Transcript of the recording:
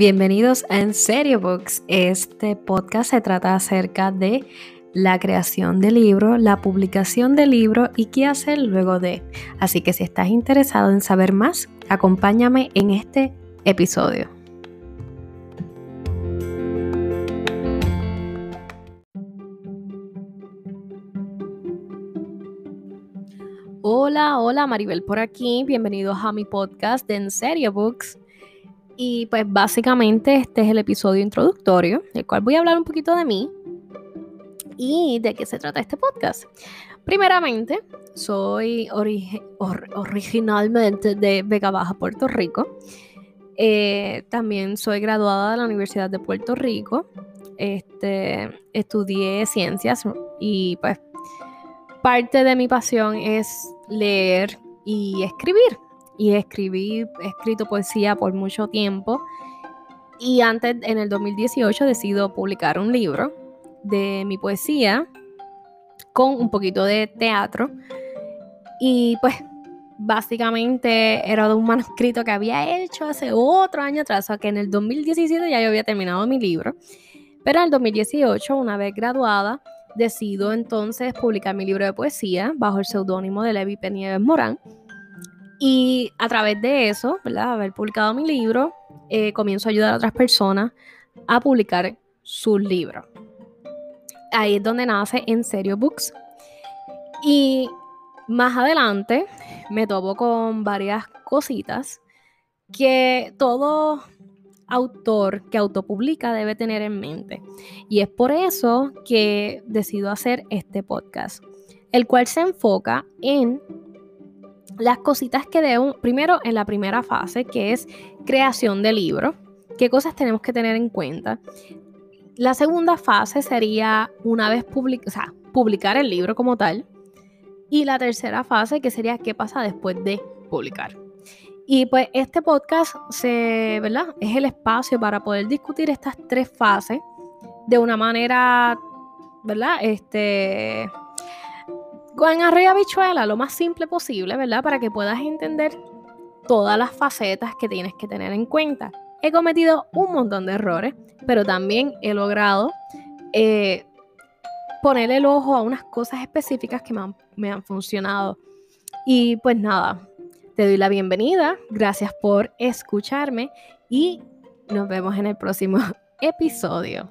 Bienvenidos a En Serio Books. Este podcast se trata acerca de la creación de libro, la publicación de libro y qué hacer luego de. Así que si estás interesado en saber más, acompáñame en este episodio. Hola, hola Maribel por aquí. Bienvenidos a mi podcast de En Serio Books. Y pues básicamente este es el episodio introductorio, el cual voy a hablar un poquito de mí y de qué se trata este podcast. Primeramente, soy originalmente de Vega Baja, Puerto Rico. Eh, también soy graduada de la Universidad de Puerto Rico. Este, estudié ciencias y pues parte de mi pasión es leer y escribir y escribí, he escrito poesía por mucho tiempo. Y antes, en el 2018, decido publicar un libro de mi poesía con un poquito de teatro. Y pues básicamente era de un manuscrito que había hecho hace otro año atrás, o sea que en el 2017 ya yo había terminado mi libro. Pero en el 2018, una vez graduada, decido entonces publicar mi libro de poesía bajo el seudónimo de Levi Penieves Morán y a través de eso, ¿verdad? Haber publicado mi libro, eh, comienzo a ayudar a otras personas a publicar sus libros. Ahí es donde nace En Serio Books. Y más adelante me topo con varias cositas que todo autor que autopublica debe tener en mente. Y es por eso que decido hacer este podcast, el cual se enfoca en las cositas que debo, primero en la primera fase, que es creación de libro, qué cosas tenemos que tener en cuenta. La segunda fase sería una vez publicar el libro como tal. Y la tercera fase, que sería qué pasa después de publicar. Y pues este podcast se, ¿verdad? es el espacio para poder discutir estas tres fases de una manera, ¿verdad? Este, con arriba bichuela, lo más simple posible, ¿verdad? Para que puedas entender todas las facetas que tienes que tener en cuenta. He cometido un montón de errores, pero también he logrado eh, poner el ojo a unas cosas específicas que me han, me han funcionado. Y pues nada, te doy la bienvenida, gracias por escucharme y nos vemos en el próximo episodio.